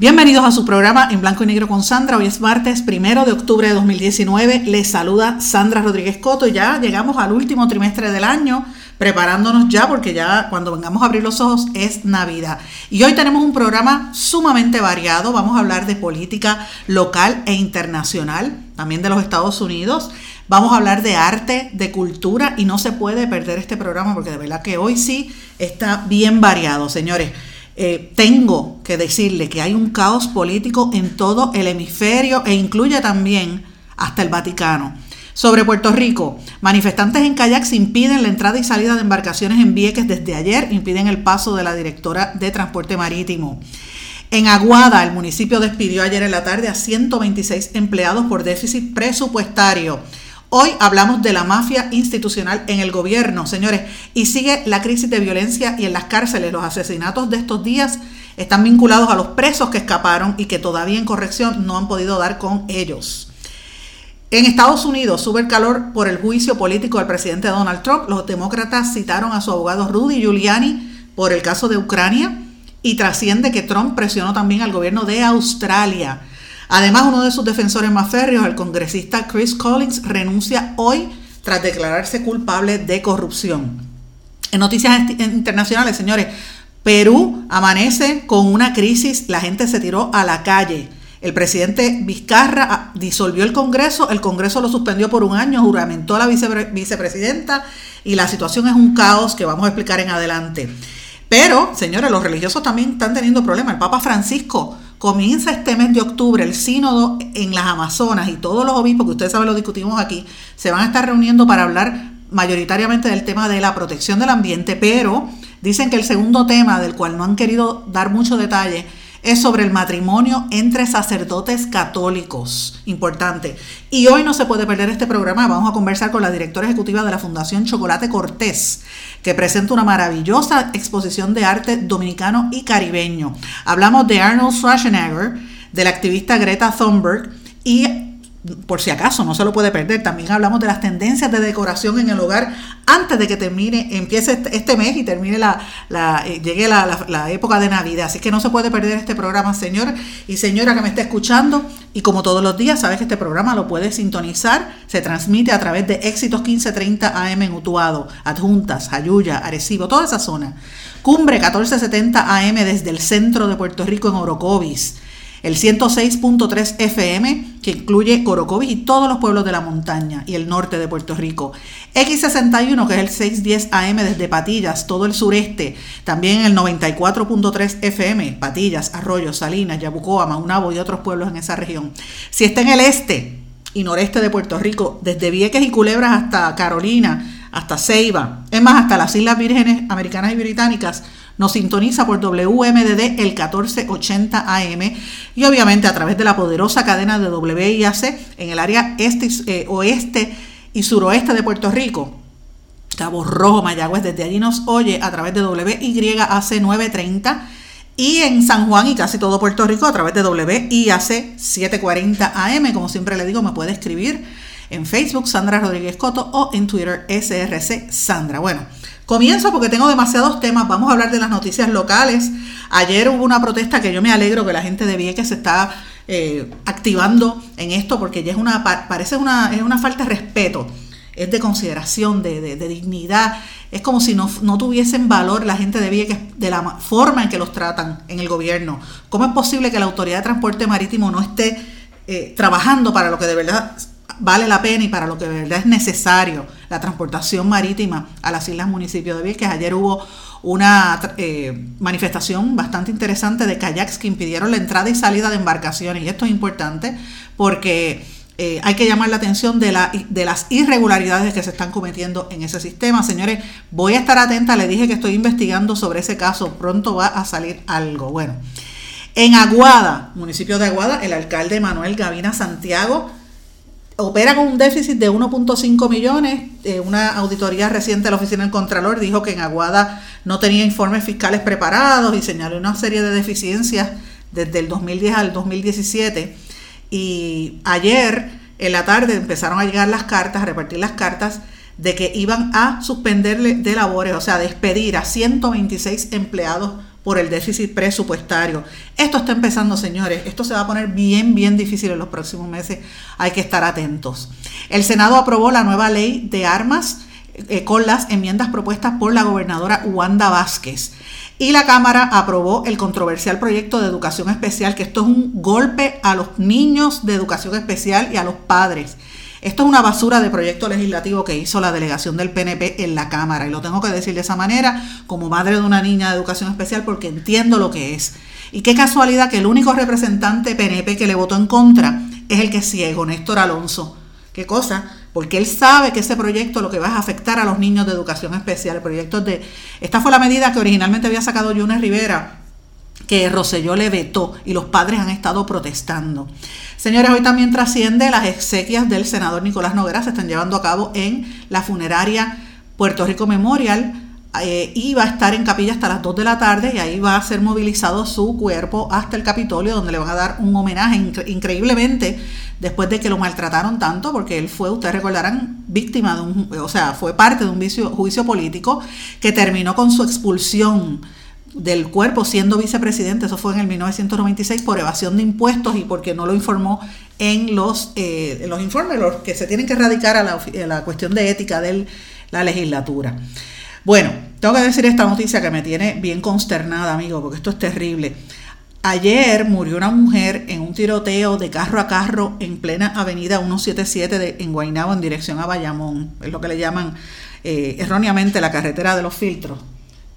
Bienvenidos a su programa en blanco y negro con Sandra. Hoy es martes primero de octubre de 2019. Les saluda Sandra Rodríguez Coto. Ya llegamos al último trimestre del año, preparándonos ya porque ya cuando vengamos a abrir los ojos es Navidad. Y hoy tenemos un programa sumamente variado. Vamos a hablar de política local e internacional, también de los Estados Unidos. Vamos a hablar de arte, de cultura y no se puede perder este programa porque de verdad que hoy sí está bien variado, señores. Eh, tengo que decirle que hay un caos político en todo el hemisferio e incluye también hasta el Vaticano. Sobre Puerto Rico, manifestantes en kayaks impiden la entrada y salida de embarcaciones en Vieques desde ayer, impiden el paso de la directora de Transporte Marítimo. En Aguada, el municipio despidió ayer en la tarde a 126 empleados por déficit presupuestario. Hoy hablamos de la mafia institucional en el gobierno, señores, y sigue la crisis de violencia y en las cárceles los asesinatos de estos días están vinculados a los presos que escaparon y que todavía en corrección no han podido dar con ellos. En Estados Unidos sube el calor por el juicio político del presidente Donald Trump. Los demócratas citaron a su abogado Rudy Giuliani por el caso de Ucrania y trasciende que Trump presionó también al gobierno de Australia Además, uno de sus defensores más férreos, el congresista Chris Collins, renuncia hoy tras declararse culpable de corrupción. En noticias internacionales, señores, Perú amanece con una crisis, la gente se tiró a la calle. El presidente Vizcarra ah, disolvió el Congreso, el Congreso lo suspendió por un año, juramentó a la vicepresidenta y la situación es un caos que vamos a explicar en adelante. Pero, señores, los religiosos también están teniendo problemas. El Papa Francisco Comienza este mes de octubre el sínodo en las Amazonas y todos los obispos, que ustedes saben lo discutimos aquí, se van a estar reuniendo para hablar mayoritariamente del tema de la protección del ambiente, pero dicen que el segundo tema, del cual no han querido dar mucho detalle, es sobre el matrimonio entre sacerdotes católicos. Importante. Y hoy no se puede perder este programa. Vamos a conversar con la directora ejecutiva de la Fundación Chocolate Cortés, que presenta una maravillosa exposición de arte dominicano y caribeño. Hablamos de Arnold Schwarzenegger, del activista Greta Thunberg y por si acaso no se lo puede perder. También hablamos de las tendencias de decoración en el hogar antes de que termine, empiece este, este mes y termine la, eh, llegue la, época de Navidad. Así que no se puede perder este programa, señor y señora que me está escuchando. Y como todos los días, sabes que este programa lo puedes sintonizar. Se transmite a través de Éxitos 1530 AM en Utuado, Adjuntas, Ayuya, Arecibo, toda esa zona. Cumbre 1470 AM desde el centro de Puerto Rico en Orocovis el 106.3 FM, que incluye Corocovis y todos los pueblos de la montaña y el norte de Puerto Rico. X61, que es el 610 AM desde Patillas, todo el sureste. También el 94.3 FM, Patillas, Arroyo, Salinas, Yabucoa, Maunabo y otros pueblos en esa región. Si está en el este y noreste de Puerto Rico, desde Vieques y Culebras hasta Carolina, hasta Ceiba, es más, hasta las Islas Vírgenes Americanas y Británicas, nos sintoniza por WMDD el 1480 AM y obviamente a través de la poderosa cadena de WIAC en el área este, eh, oeste y suroeste de Puerto Rico. Cabo Rojo, Mayagüez, desde allí nos oye a través de WYAC 930 y en San Juan y casi todo Puerto Rico a través de WIAC 740 AM. Como siempre le digo, me puede escribir en Facebook Sandra Rodríguez Coto o en Twitter SRC Sandra. Bueno, Comienzo porque tengo demasiados temas. Vamos a hablar de las noticias locales. Ayer hubo una protesta que yo me alegro que la gente de Vieques se está eh, activando en esto porque ya es una, parece una, es una falta de respeto, es de consideración, de, dignidad. Es como si no, tuviesen valor la gente de Vieques de la forma en que los tratan en el gobierno. ¿Cómo es posible que la Autoridad de Transporte Marítimo no esté eh, trabajando para lo que de verdad vale la pena y para lo que de verdad es necesario la transportación marítima a las islas municipios de Vieques. Ayer hubo una eh, manifestación bastante interesante de kayaks que impidieron la entrada y salida de embarcaciones y esto es importante porque eh, hay que llamar la atención de, la, de las irregularidades que se están cometiendo en ese sistema. Señores, voy a estar atenta, le dije que estoy investigando sobre ese caso, pronto va a salir algo. Bueno, en Aguada, municipio de Aguada, el alcalde Manuel Gavina Santiago opera con un déficit de 1.5 millones. Eh, una auditoría reciente de la Oficina del Contralor dijo que en Aguada no tenía informes fiscales preparados y señaló una serie de deficiencias desde el 2010 al 2017 y ayer en la tarde empezaron a llegar las cartas, a repartir las cartas de que iban a suspenderle de labores, o sea, despedir a 126 empleados por el déficit presupuestario. Esto está empezando, señores. Esto se va a poner bien, bien difícil en los próximos meses. Hay que estar atentos. El Senado aprobó la nueva ley de armas eh, con las enmiendas propuestas por la gobernadora Wanda Vázquez. Y la Cámara aprobó el controversial proyecto de educación especial, que esto es un golpe a los niños de educación especial y a los padres. Esto es una basura de proyecto legislativo que hizo la delegación del PNP en la Cámara. Y lo tengo que decir de esa manera, como madre de una niña de educación especial, porque entiendo lo que es. Y qué casualidad que el único representante PNP que le votó en contra es el que es ciego, Néstor Alonso. ¿Qué cosa? porque él sabe que ese proyecto lo que va a afectar a los niños de educación especial. El proyecto de. Esta fue la medida que originalmente había sacado Yunes Rivera, que Roselló le vetó y los padres han estado protestando. Señores, hoy también trasciende las exequias del senador Nicolás Noguera, se están llevando a cabo en la funeraria Puerto Rico Memorial. Eh, y va a estar en capilla hasta las 2 de la tarde y ahí va a ser movilizado su cuerpo hasta el Capitolio donde le van a dar un homenaje increíblemente después de que lo maltrataron tanto, porque él fue, ustedes recordarán, víctima de un, o sea, fue parte de un juicio político que terminó con su expulsión del cuerpo siendo vicepresidente, eso fue en el 1996 por evasión de impuestos y porque no lo informó en los, eh, los informes los que se tienen que erradicar a la, a la cuestión de ética de la legislatura. Bueno, tengo que decir esta noticia que me tiene bien consternada, amigo, porque esto es terrible. Ayer murió una mujer en un tiroteo de carro a carro en plena avenida 177 de, en Guaynabo en dirección a Bayamón. Es lo que le llaman eh, erróneamente la carretera de los filtros.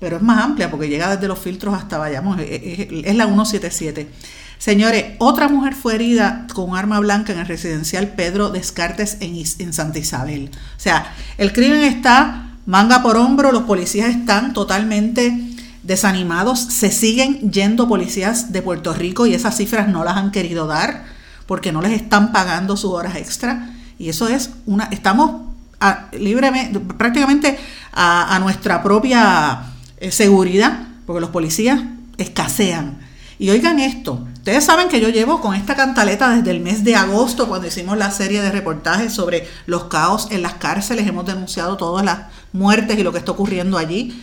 Pero es más amplia porque llega desde los filtros hasta Bayamón. Es, la 177. Señores, otra mujer fue herida con arma blanca en el residencial Pedro Descartes en, en Santa Isabel. O sea, el crimen está manga por hombro, los policías están totalmente desanimados, se siguen yendo policías de Puerto Rico y esas cifras no las han querido dar porque no les están pagando sus horas extra. Y eso es una, estamos libremente, prácticamente a, nuestra propia eh, seguridad, porque los policías escasean. Y oigan esto, ustedes saben que yo llevo con esta cantaleta desde el mes de agosto, cuando hicimos la serie de reportajes sobre los caos en las cárceles, hemos denunciado todas las muertes y lo que está ocurriendo allí.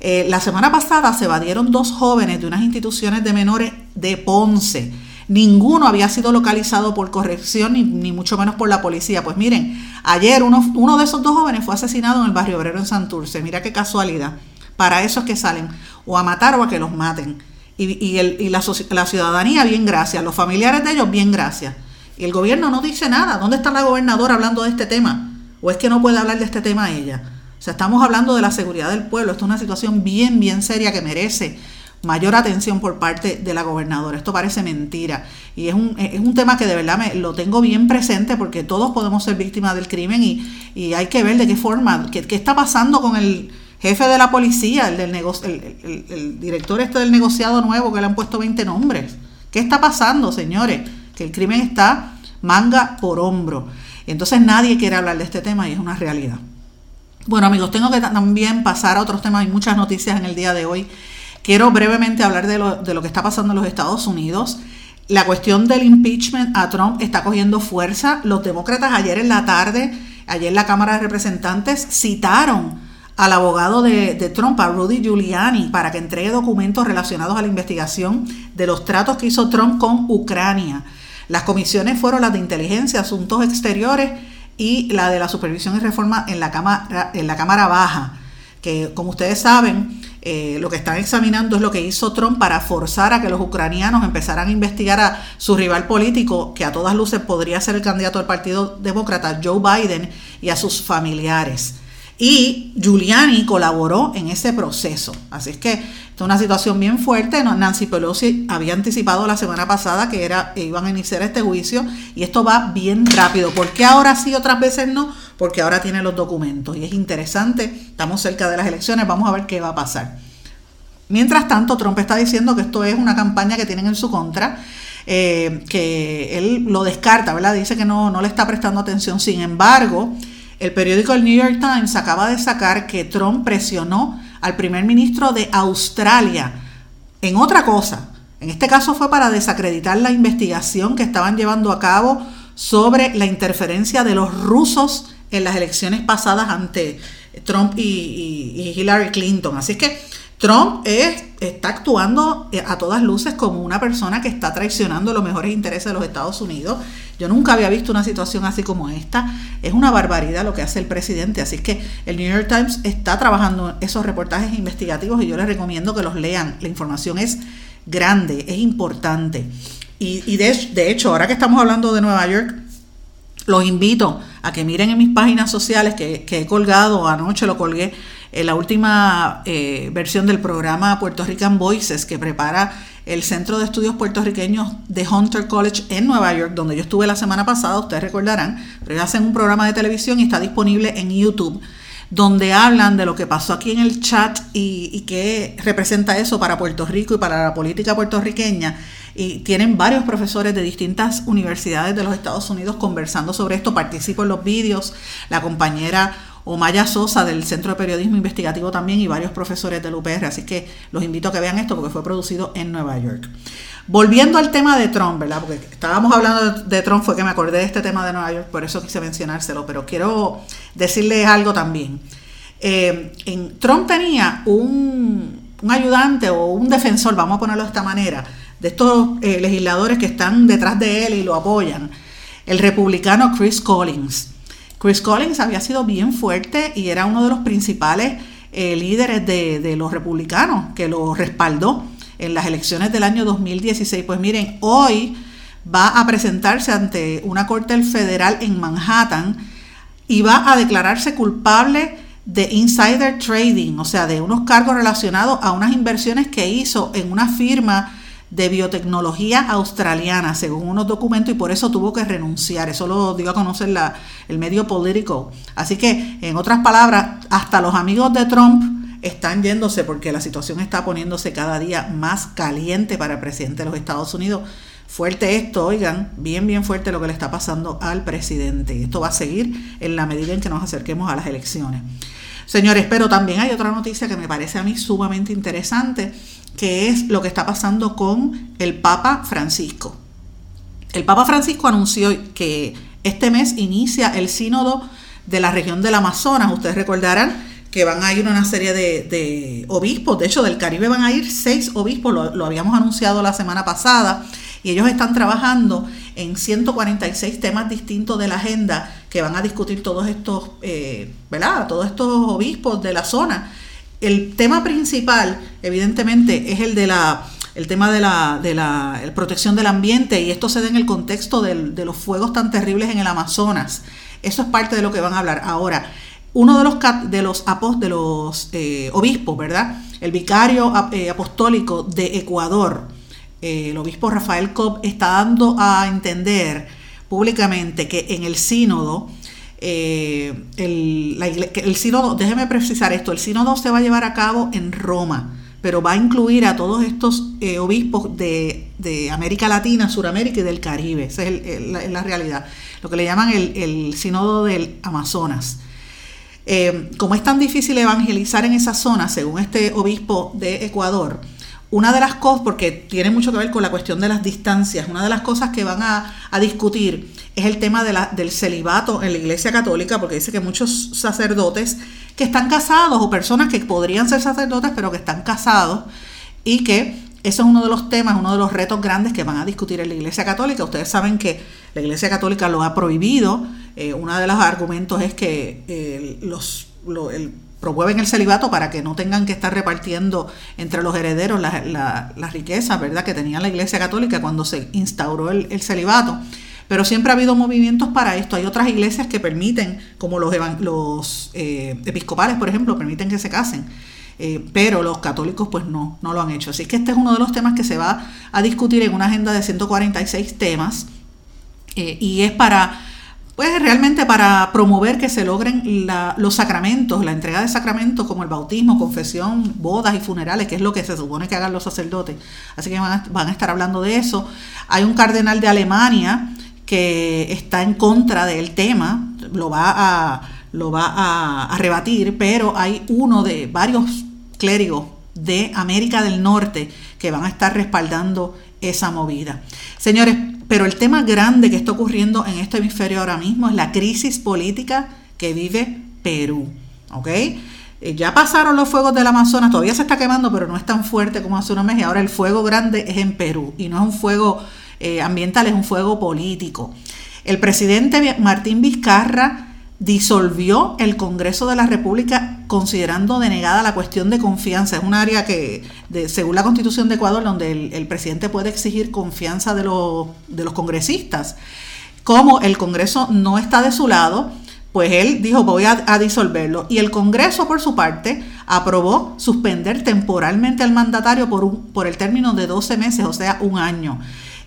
Eh, la semana pasada se evadieron dos jóvenes de unas instituciones de menores de Ponce. Ninguno había sido localizado por corrección ni, mucho menos por la policía. Pues miren, ayer uno, uno, de esos dos jóvenes fue asesinado en el barrio obrero en Santurce. Mira qué casualidad. Para eso es que salen o a matar o a que los maten. Y, la, la ciudadanía, bien gracias. Los familiares de ellos, bien gracias. Y el gobierno no dice nada. ¿Dónde está la gobernadora hablando de este tema? ¿O es que no puede hablar de este tema ella? O sea, estamos hablando de la seguridad del pueblo. Esto es una situación bien, bien seria que merece mayor atención por parte de la gobernadora. Esto parece mentira. Y es un, es un tema que de verdad me, lo tengo bien presente porque todos podemos ser víctimas del crimen y, hay que ver de qué forma, qué, está pasando con el jefe de la policía, el, del el, el, director este del negociado nuevo que le han puesto 20 nombres. ¿Qué está pasando, señores? Que el crimen está manga por hombro. Entonces nadie quiere hablar de este tema y es una realidad. Bueno amigos, tengo que también pasar a otros temas, hay muchas noticias en el día de hoy. Quiero brevemente hablar de lo, de lo que está pasando en los Estados Unidos. La cuestión del impeachment a Trump está cogiendo fuerza. Los demócratas ayer en la tarde, ayer en la Cámara de Representantes, citaron al abogado de, de, Trump, a Rudy Giuliani, para que entregue documentos relacionados a la investigación de los tratos que hizo Trump con Ucrania. Las comisiones fueron las de inteligencia, asuntos exteriores y la de la supervisión y reforma en la Cámara, en la cámara Baja, que como ustedes saben, eh, lo que están examinando es lo que hizo Trump para forzar a que los ucranianos empezaran a investigar a su rival político, que a todas luces podría ser el candidato del Partido Demócrata, Joe Biden, y a sus familiares. Y Giuliani colaboró en ese proceso. Así es que es una situación bien fuerte. Nancy Pelosi había anticipado la semana pasada que era, iban a iniciar este juicio y esto va bien rápido. ¿Por qué ahora sí, otras veces no? Porque ahora tiene los documentos y es interesante. Estamos cerca de las elecciones, vamos a ver qué va a pasar. Mientras tanto, Trump está diciendo que esto es una campaña que tienen en su contra. Eh, que él lo descarta, ¿verdad? Dice que no, no le está prestando atención. Sin embargo, el periódico El New York Times acaba de sacar que Trump presionó al primer ministro de Australia en otra cosa. En este caso fue para desacreditar la investigación que estaban llevando a cabo sobre la interferencia de los rusos en las elecciones pasadas ante Trump y, Hillary Clinton. Así que Trump está actuando eh, a todas luces como una persona que está traicionando los mejores intereses de los Estados Unidos. Yo nunca había visto una situación así como esta. Es una barbaridad lo que hace el presidente. Así que el New York Times está trabajando esos reportajes investigativos y yo les recomiendo que los lean. La información es grande, es importante. Y, de, hecho, ahora que estamos hablando de Nueva York, los invito a que miren en mis páginas sociales que he colgado, anoche lo colgué, en la última eh, versión del programa Puerto Rican Voices que prepara el Centro de Estudios Puertorriqueños de Hunter College en Nueva York, donde yo estuve la semana pasada, ustedes recordarán, pero ellos hacen un programa de televisión y está disponible en YouTube, donde hablan de lo que pasó aquí en el chat y, y qué representa eso para Puerto Rico y para la política puertorriqueña. Y tienen varios profesores de distintas universidades de los Estados Unidos conversando sobre esto. Participo en los vídeos. La compañera o Maya Sosa del Centro de Periodismo Investigativo también y varios profesores del UPR, así que los invito a que vean esto porque fue producido en Nueva York. Volviendo al tema de Trump, ¿verdad? Porque estábamos hablando de Trump, fue que me acordé de este tema de Nueva York, por eso quise mencionárselo, pero quiero decirles algo también. Eh, en, Trump tenía un, ayudante o un defensor, vamos a ponerlo de esta manera, de estos eh, legisladores que están detrás de él y lo apoyan, el republicano Chris Collins. Chris Collins había sido bien fuerte y era uno de los principales eh, líderes de, los republicanos que lo respaldó en las elecciones del año 2016. Pues miren, hoy va a presentarse ante una corte federal en Manhattan y va a declararse culpable de insider trading, o sea, de unos cargos relacionados a unas inversiones que hizo en una firma de biotecnología australiana, según unos documentos, y por eso tuvo que renunciar. Eso lo dio a conocer la, el medio político. Así que, en otras palabras, hasta los amigos de Trump están yéndose porque la situación está poniéndose cada día más caliente para el presidente de los Estados Unidos. Fuerte esto, oigan, bien, bien fuerte lo que le está pasando al presidente. Esto va a seguir en la medida en que nos acerquemos a las elecciones. Señores, pero también hay otra noticia que me parece a mí sumamente interesante que es lo que está pasando con el Papa Francisco. El Papa Francisco anunció que este mes inicia el sínodo de la región del Amazonas. Ustedes recordarán que van a ir una serie de, obispos, de hecho del Caribe van a ir seis obispos, lo, habíamos anunciado la semana pasada, y ellos están trabajando en 146 temas distintos de la agenda que van a discutir todos estos, eh. Todos estos obispos de la zona el tema principal, evidentemente, es el de la el tema de la, de la protección del ambiente y esto se da en el contexto de los fuegos tan terribles en el Amazonas. Eso es parte de lo que van a hablar. Ahora, uno de los, de los, de los eh, obispos, ¿verdad? El vicario eh, apostólico de Ecuador, eh, el obispo Rafael Cobb, está dando a entender públicamente que en el sínodo eh, el, sínodo, déjeme precisar esto, el sínodo se va a llevar a cabo en Roma, pero va a incluir a todos estos eh, obispos de, América Latina, Suramérica y del Caribe. Esa es la, realidad. Lo que le llaman el, sínodo del Amazonas. Eh, como es tan difícil evangelizar en esa zona, según este obispo de Ecuador, una de las cosas, porque tiene mucho que ver con la cuestión de las distancias, una de las cosas que van a, discutir es el tema de la, del celibato en la Iglesia Católica, porque dice que muchos sacerdotes que están casados o personas que podrían ser sacerdotes pero que están casados y que eso es uno de los temas, uno de los retos grandes que van a discutir en la Iglesia Católica. Ustedes saben que la Iglesia Católica lo ha prohibido. Eh, uno de los argumentos es que eh, los, el promueven el celibato para que no tengan que estar repartiendo entre los herederos las la, riquezas ¿verdad? que tenía la Iglesia Católica cuando se instauró el, celibato. pero siempre ha habido movimientos para esto. Hay otras iglesias que permiten, como los, los eh, episcopales, por ejemplo, permiten que se casen. Eh, pero los católicos pues no, no lo han hecho. Así que este es uno de los temas que se va a discutir en una agenda de 146 temas eh, y es para pues realmente para promover que se logren los sacramentos, la entrega de sacramentos como el bautismo, confesión, bodas y funerales, que es lo que se supone que hagan los sacerdotes. Así que van a, estar hablando de eso. Hay un cardenal de Alemania que está en contra del tema, lo va a, a rebatir, pero hay uno de varios clérigos de América del Norte que van a estar respaldando esa movida. Señores, pero el tema grande que está ocurriendo en este hemisferio ahora mismo es la crisis política que vive Perú. ¿Ok? Eh, ya pasaron los fuegos del Amazonas, todavía se está quemando, pero no es tan fuerte como hace unos meses. Y ahora el fuego grande es en Perú y no es un fuego eh, ambiental, es un fuego político. El presidente Martín Vizcarra disolvió el Congreso de la República considerando denegada la cuestión de confianza. Es un área que, según la Constitución de Ecuador, donde el, presidente puede exigir confianza de, de los congresistas. Como el Congreso no está de su lado, pues él dijo voy a, a, disolverlo. Y el Congreso, por su parte, aprobó suspender temporalmente al mandatario por, un, por el término de 12 meses, o sea, un año.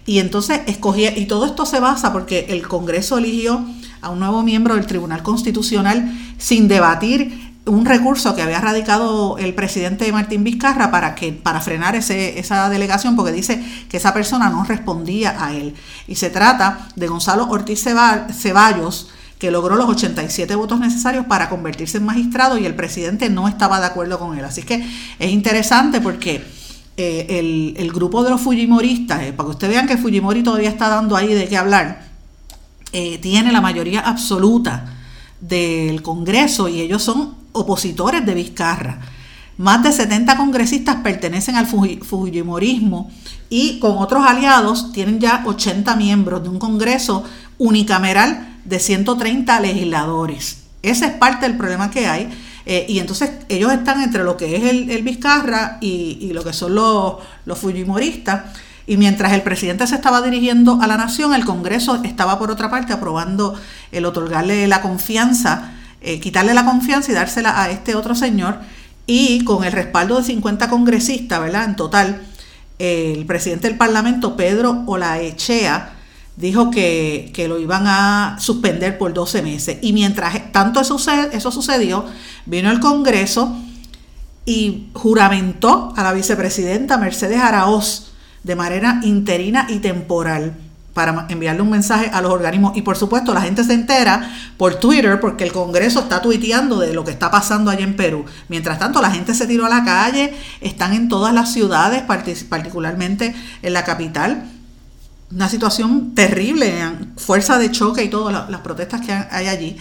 Y entonces escogía, y todo esto se basa porque el Congreso eligió a un nuevo miembro del Tribunal Constitucional sin debatir un recurso que había radicado el presidente Martín Vizcarra para que para frenar ese, esa delegación porque dice que esa persona no respondía a él. Y se trata de Gonzalo Ortiz Ceballos que logró los 87 votos necesarios para convertirse en magistrado y el presidente no estaba de acuerdo con él. Así que es interesante porque eh, el, grupo de los Fujimoristas, eh, para que ustedes vean que Fujimori todavía está dando ahí de qué hablar, eh, tiene la mayoría absoluta del Congreso y ellos son opositores de Vizcarra. Más de 70 congresistas pertenecen al Fujimorismo y con otros aliados tienen ya 80 miembros de un Congreso unicameral de 130 legisladores. Ese es parte del problema que hay. Eh, y entonces ellos están entre lo que es el, Vizcarra y, lo que son los, los Fujimoristas. Y mientras el presidente se estaba dirigiendo a la nación, el Congreso estaba por otra parte aprobando el otorgarle la confianza, eh, quitarle la confianza y dársela a este otro señor. Y con el respaldo de 50 congresistas, ¿verdad? En total, el presidente del Parlamento, Pedro Olaechea, dijo que, que, lo iban a suspender por 12 meses. Y mientras tanto eso, eso sucedió, vino el Congreso y juramentó a la vicepresidenta Mercedes Araoz de manera interina y temporal para enviarle un mensaje a los organismos. Y por supuesto, la gente se entera por Twitter porque el Congreso está tuiteando de lo que está pasando allá en Perú. Mientras tanto, la gente se tiró a la calle, están en todas las ciudades, particularmente en la capital. Una situación terrible, fuerza de choque y todas las protestas que hay allí.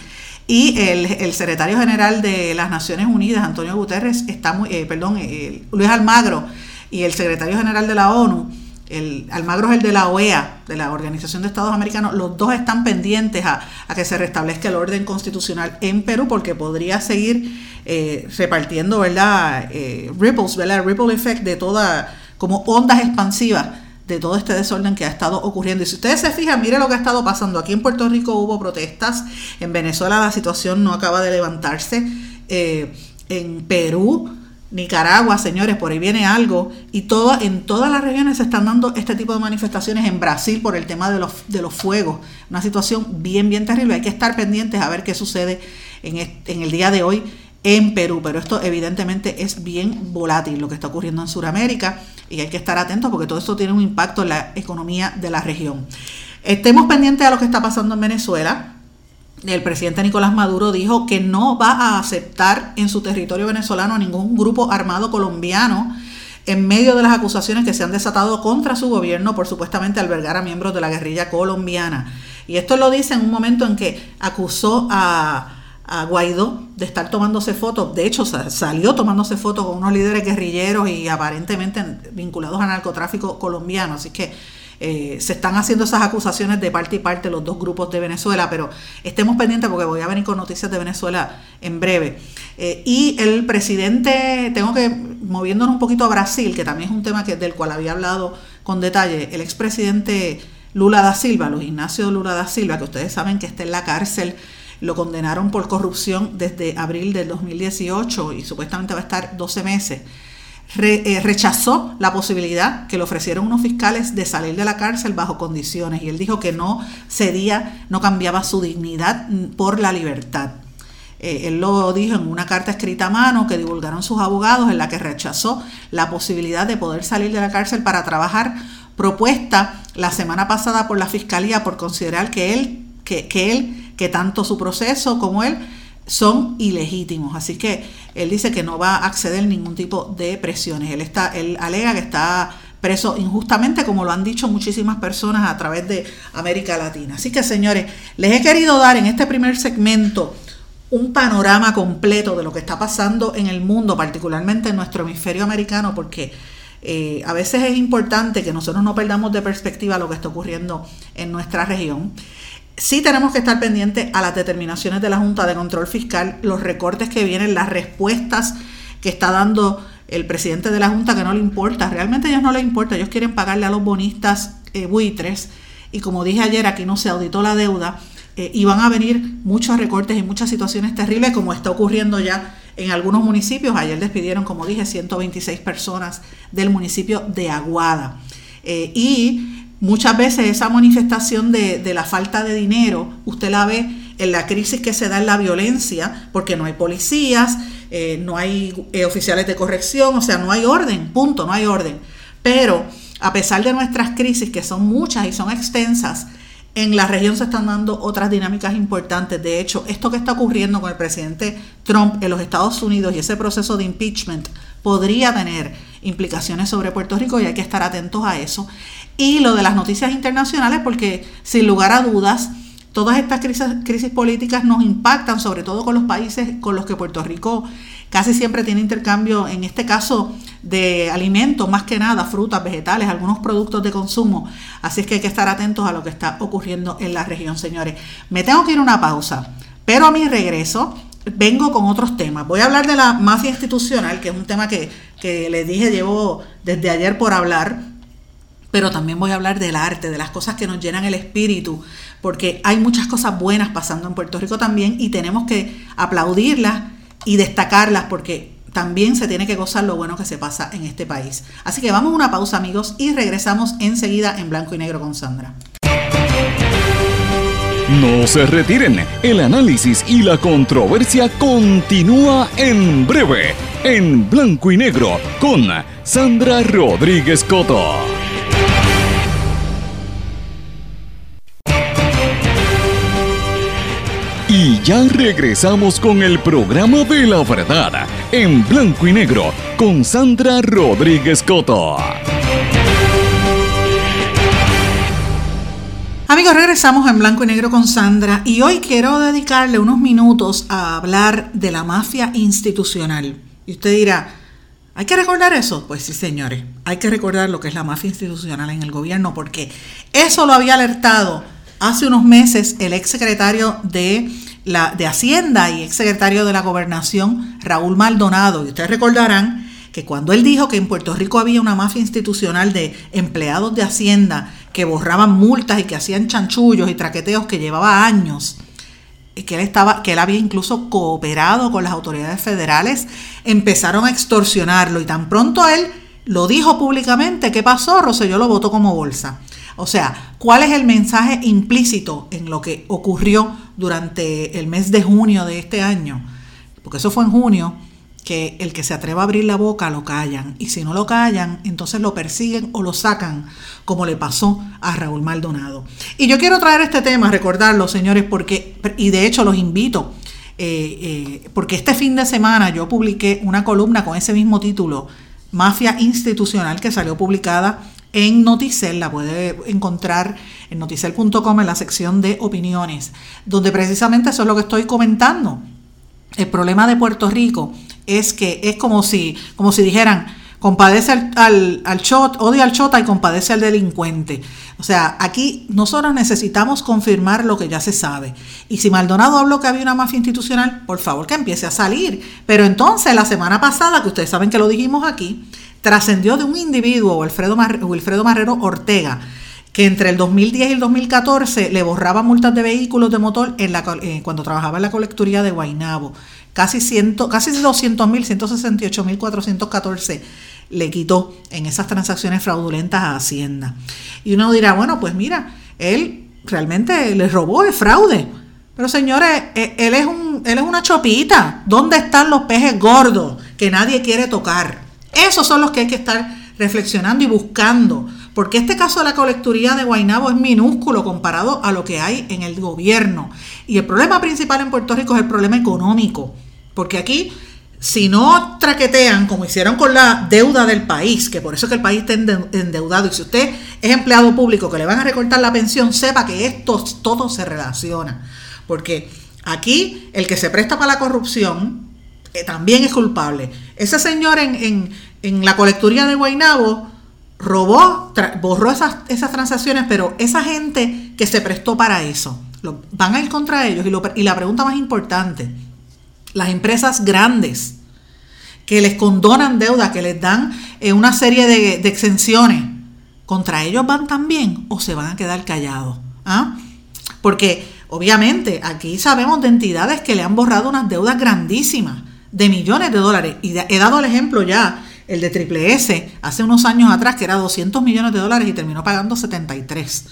Y el, secretario general de las Naciones Unidas, Antonio Guterres, está muy, eh, perdón, eh, Luis Almagro, y el secretario general de la ONU, el, Almagro es el de la OEA, de la Organización de Estados Americanos, los dos están pendientes a, que se restablezca el orden constitucional en Perú porque podría seguir eh, repartiendo, ¿verdad? Eh, ripples, ¿verdad? Ripple effect de toda, como ondas expansivas de todo este desorden que ha estado ocurriendo. Y si ustedes se fijan, mire lo que ha estado pasando. Aquí en Puerto Rico hubo protestas, en Venezuela la situación no acaba de levantarse, eh, en Perú Nicaragua, señores, por ahí viene algo. Y todo, en todas las regiones se están dando este tipo de manifestaciones. En Brasil por el tema de los, de los fuegos. Una situación bien, bien terrible. Hay que estar pendientes a ver qué sucede en, en el día de hoy en Perú. Pero esto evidentemente es bien volátil lo que está ocurriendo en Sudamérica. Y hay que estar atentos porque todo esto tiene un impacto en la economía de la región. Estemos pendientes a lo que está pasando en Venezuela el presidente Nicolás Maduro dijo que no va a aceptar en su territorio venezolano a ningún grupo armado colombiano en medio de las acusaciones que se han desatado contra su gobierno por supuestamente albergar a miembros de la guerrilla colombiana. Y esto lo dice en un momento en que acusó a, Guaidó de estar tomándose fotos, de hecho salió tomándose fotos con unos líderes guerrilleros y aparentemente vinculados al narcotráfico colombiano. Así que eh, se están haciendo esas acusaciones de parte y parte los dos grupos de Venezuela, pero estemos pendientes porque voy a venir con noticias de Venezuela en breve. Eh, y el presidente, tengo que, moviéndonos un poquito a Brasil, que también es un tema que, del cual había hablado con detalle, el expresidente Lula da Silva, Luis Ignacio Lula da Silva, que ustedes saben que está en la cárcel, lo condenaron por corrupción desde abril del 2018 y supuestamente va a estar 12 meses. Eh, rechazó la posibilidad que le ofrecieron unos fiscales de salir de la cárcel bajo condiciones y él dijo que no cedía, no cambiaba su dignidad por la libertad. Eh, él lo dijo en una carta escrita a mano que divulgaron sus abogados en la que rechazó la posibilidad de poder salir de la cárcel para trabajar, propuesta la semana pasada por la fiscalía por considerar que él, que, que él, que tanto su proceso como él son ilegítimos. Así que él dice que no va a acceder a ningún tipo de presiones. Él, está, él alega que está preso injustamente, como lo han dicho muchísimas personas a través de América Latina. Así que, señores, les he querido dar en este primer segmento un panorama completo de lo que está pasando en el mundo, particularmente en nuestro hemisferio americano, porque eh, a veces es importante que nosotros no perdamos de perspectiva lo que está ocurriendo en nuestra región. Sí tenemos que estar pendientes a las determinaciones de la Junta de Control Fiscal, los recortes que vienen, las respuestas que está dando el presidente de la Junta que no le importa. Realmente a ellos no les importa, ellos quieren pagarle a los bonistas eh, buitres. Y como dije ayer, aquí no se auditó la deuda eh, y van a venir muchos recortes y muchas situaciones terribles como está ocurriendo ya en algunos municipios. Ayer despidieron, como dije, 126 personas del municipio de Aguada. Eh, y Muchas veces esa manifestación de, la falta de dinero, usted la ve en la crisis que se da en la violencia, porque no hay policías, eh, no hay eh, oficiales de corrección, o sea, no hay orden, punto, no hay orden. Pero a pesar de nuestras crisis, que son muchas y son extensas, en la región se están dando otras dinámicas importantes. De hecho, esto que está ocurriendo con el presidente Trump en los Estados Unidos y ese proceso de impeachment podría tener implicaciones sobre Puerto Rico y hay que estar atentos a eso y lo de las noticias internacionales, porque sin lugar a dudas, todas estas crisis, políticas nos impactan, sobre todo con los países con los que Puerto Rico casi siempre tiene intercambio, en este caso de alimentos, más que nada, frutas, vegetales, algunos productos de consumo. Así es que hay que estar atentos a lo que está ocurriendo en la región, señores. Me tengo que ir a una pausa, pero a mi regreso vengo con otros temas. Voy a hablar de la mafia institucional, que es un tema que, que les dije, llevo desde ayer por hablar pero también voy a hablar del arte, de las cosas que nos llenan el espíritu, porque hay muchas cosas buenas pasando en Puerto Rico también y tenemos que aplaudirlas y destacarlas porque también se tiene que gozar lo bueno que se pasa en este país. Así que vamos a una pausa amigos y regresamos enseguida en blanco y negro con Sandra. No se retiren, el análisis y la controversia continúa en breve, en blanco y negro, con Sandra Rodríguez Coto. Ya regresamos con el programa de la verdad, en blanco y negro, con Sandra Rodríguez Coto. Amigos, regresamos en blanco y negro con Sandra y hoy quiero dedicarle unos minutos a hablar de la mafia institucional. Y usted dirá, ¿hay que recordar eso? Pues sí, señores, hay que recordar lo que es la mafia institucional en el gobierno porque eso lo había alertado hace unos meses el ex secretario de, la, de Hacienda y ex secretario de la Gobernación, Raúl Maldonado. Y ustedes recordarán que cuando él dijo que en Puerto Rico había una mafia institucional de empleados de Hacienda que borraban multas y que hacían chanchullos y traqueteos que llevaba años, que él estaba, que él había incluso cooperado con las autoridades federales, empezaron a extorsionarlo y tan pronto él lo dijo públicamente, ¿qué pasó? Roselló lo votó como bolsa. O sea, ¿cuál es el mensaje implícito en lo que ocurrió durante el mes de junio de este año? Porque eso fue en junio, que el que se atreva a abrir la boca lo callan. Y si no lo callan, entonces lo persiguen o lo sacan, como le pasó a Raúl Maldonado. Y yo quiero traer este tema, recordarlo, señores, porque, y de hecho los invito, eh, eh, porque este fin de semana yo publiqué una columna con ese mismo título, Mafia Institucional, que salió publicada en Noticel, la puede encontrar en noticel.com en la sección de opiniones, donde precisamente eso es lo que estoy comentando. El problema de Puerto Rico es que es como si, como si dijeran, compadece al, al, al chot, odia al chota y compadece al delincuente. O sea, aquí nosotros necesitamos confirmar lo que ya se sabe. Y si Maldonado habló que había una mafia institucional, por favor que empiece a salir. Pero entonces, la semana pasada, que ustedes saben que lo dijimos aquí, trascendió de un individuo, Wilfredo, Marrero Ortega, que entre el 2010 y el 2014 le borraba multas de vehículos de motor en la, eh, cuando trabajaba en la colecturía de Guainabo. Casi, ciento, casi 200 mil, 168 mil 414 le quitó en esas transacciones fraudulentas a Hacienda. Y uno dirá, bueno, pues mira, él realmente le robó, es fraude. Pero señores, e, él es, un, él es una chopita. ¿Dónde están los pejes gordos que nadie quiere tocar? Esos son los que hay que estar reflexionando y buscando porque este caso de la colecturía de Guainabo es minúsculo comparado a lo que hay en el gobierno. Y el problema principal en Puerto Rico es el problema económico, porque aquí si no traquetean como hicieron con la deuda del país, que por eso es que el país está endeudado, y si usted es empleado público que le van a recortar la pensión, sepa que esto todo se relaciona. Porque aquí el que se presta para la corrupción también es culpable. Ese señor en, en, en la colecturía de Guainabo robó, borró esas, esas transacciones, pero esa gente que se prestó para eso, lo, van a ir contra ellos. Y, y la pregunta más importante, las empresas grandes que les condonan deuda, que les dan eh, una serie de, exenciones, ¿contra ellos van también o se van a quedar callados? ¿Ah? Porque obviamente aquí sabemos de entidades que le han borrado unas deudas grandísimas de millones de dólares. Y he dado el ejemplo ya el de Triple S, hace unos años atrás, que era 200 millones de dólares y terminó pagando 73.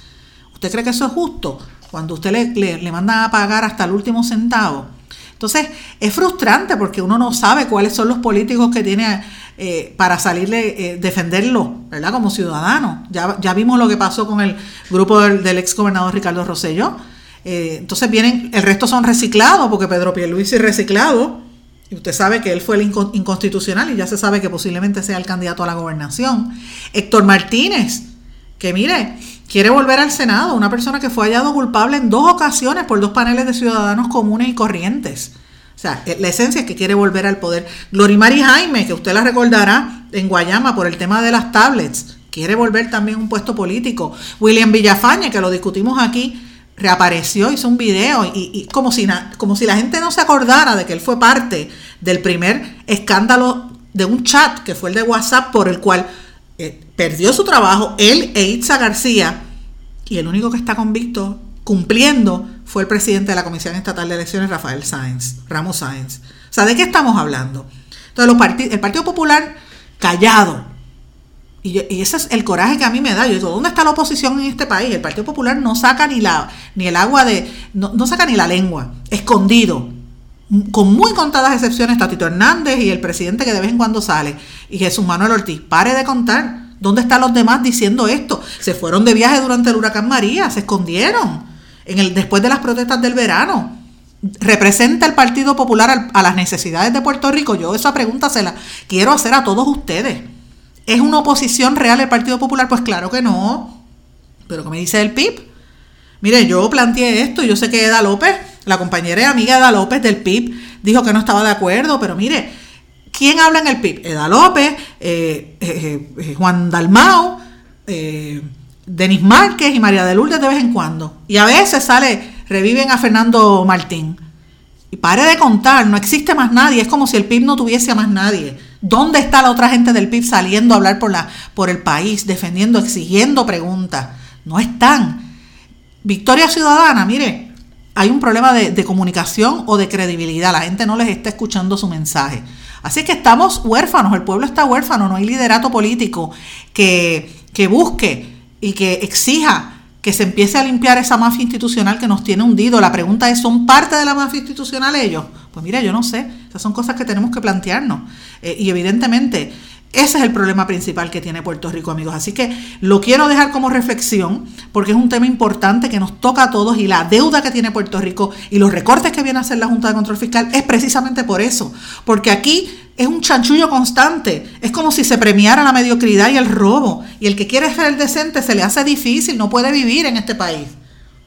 ¿Usted cree que eso es justo? Cuando usted le, le, manda a pagar hasta el último centavo. Entonces, es frustrante porque uno no sabe cuáles son los políticos que tiene eh, para salirle, eh, defenderlo, ¿verdad? Como ciudadano. Ya, ya vimos lo que pasó con el grupo del, ex gobernador Ricardo Rosselló. Eh, entonces vienen, el resto son reciclados, porque Pedro Pierluisi es reciclado. Y usted sabe que él fue el inconstitucional y ya se sabe que posiblemente sea el candidato a la gobernación. Héctor Martínez, que mire, quiere volver al Senado, una persona que fue hallado culpable en dos ocasiones por dos paneles de ciudadanos comunes y corrientes. O sea, la esencia es que quiere volver al poder. Glorimari Jaime, que usted la recordará en Guayama por el tema de las tablets, quiere volver también a un puesto político. William Villafañe, que lo discutimos aquí, reapareció, hizo un video y, como, si como si la gente no se acordara de que él fue parte del primer escándalo de un chat que fue el de WhatsApp por el cual eh, perdió su trabajo él e Itza García y el único que está convicto cumpliendo fue el presidente de la Comisión Estatal de Elecciones, Rafael Sáenz, Ramos Sáenz. O sea, ¿de qué estamos hablando? Entonces, el Partido Popular callado, y, ese es el coraje que a mí me da. Yo digo, ¿dónde está la oposición en este país? El Partido Popular no saca ni, la, ni el agua de. No, saca ni la lengua, escondido. Con muy contadas excepciones, Tatito Hernández y el presidente que de vez en cuando sale. Y Jesús Manuel Ortiz, pare de contar. ¿Dónde están los demás diciendo esto? Se fueron de viaje durante el huracán María, se escondieron. En el, después de las protestas del verano. ¿Representa el Partido Popular a las necesidades de Puerto Rico? Yo esa pregunta se la quiero hacer a todos ustedes. ¿Es una oposición real el Partido Popular? Pues claro que no. Pero ¿qué me dice el PIB? Mire, yo planteé esto, yo sé que Eda López, la compañera y amiga Eda López del PIB, dijo que no estaba de acuerdo, pero mire, ¿quién habla en el PIB? Eda López, eh, eh, eh, Juan Dalmao, Denis Márquez y María de Lourdes de vez en cuando. Y a veces sale, reviven a Fernando Martín. Y pare de contar, no existe más nadie, es como si el PIB no tuviese a más nadie. ¿Dónde está la otra gente del PIB saliendo a hablar por, la, por el país, defendiendo, exigiendo preguntas? No están. Victoria Ciudadana, mire, hay un problema de, comunicación o de credibilidad. La gente no les está escuchando su mensaje. Así que estamos huérfanos, el pueblo está huérfano, no hay liderato político que, que busque y que exija que se empiece a limpiar esa mafia institucional que nos tiene hundido. La pregunta es, ¿son parte de la mafia institucional ellos? Pues mira, yo no sé. Esas son cosas que tenemos que plantearnos. Eh, y evidentemente, ese es el problema principal que tiene Puerto Rico, amigos. Así que lo quiero dejar como reflexión porque es un tema importante que nos toca a todos y la deuda que tiene Puerto Rico y los recortes que viene a hacer la Junta de Control Fiscal es precisamente por eso. Porque aquí es un chanchullo constante. Es como si se premiara la mediocridad y el robo. Y el que quiere ser decente se le hace difícil, no puede vivir en este país.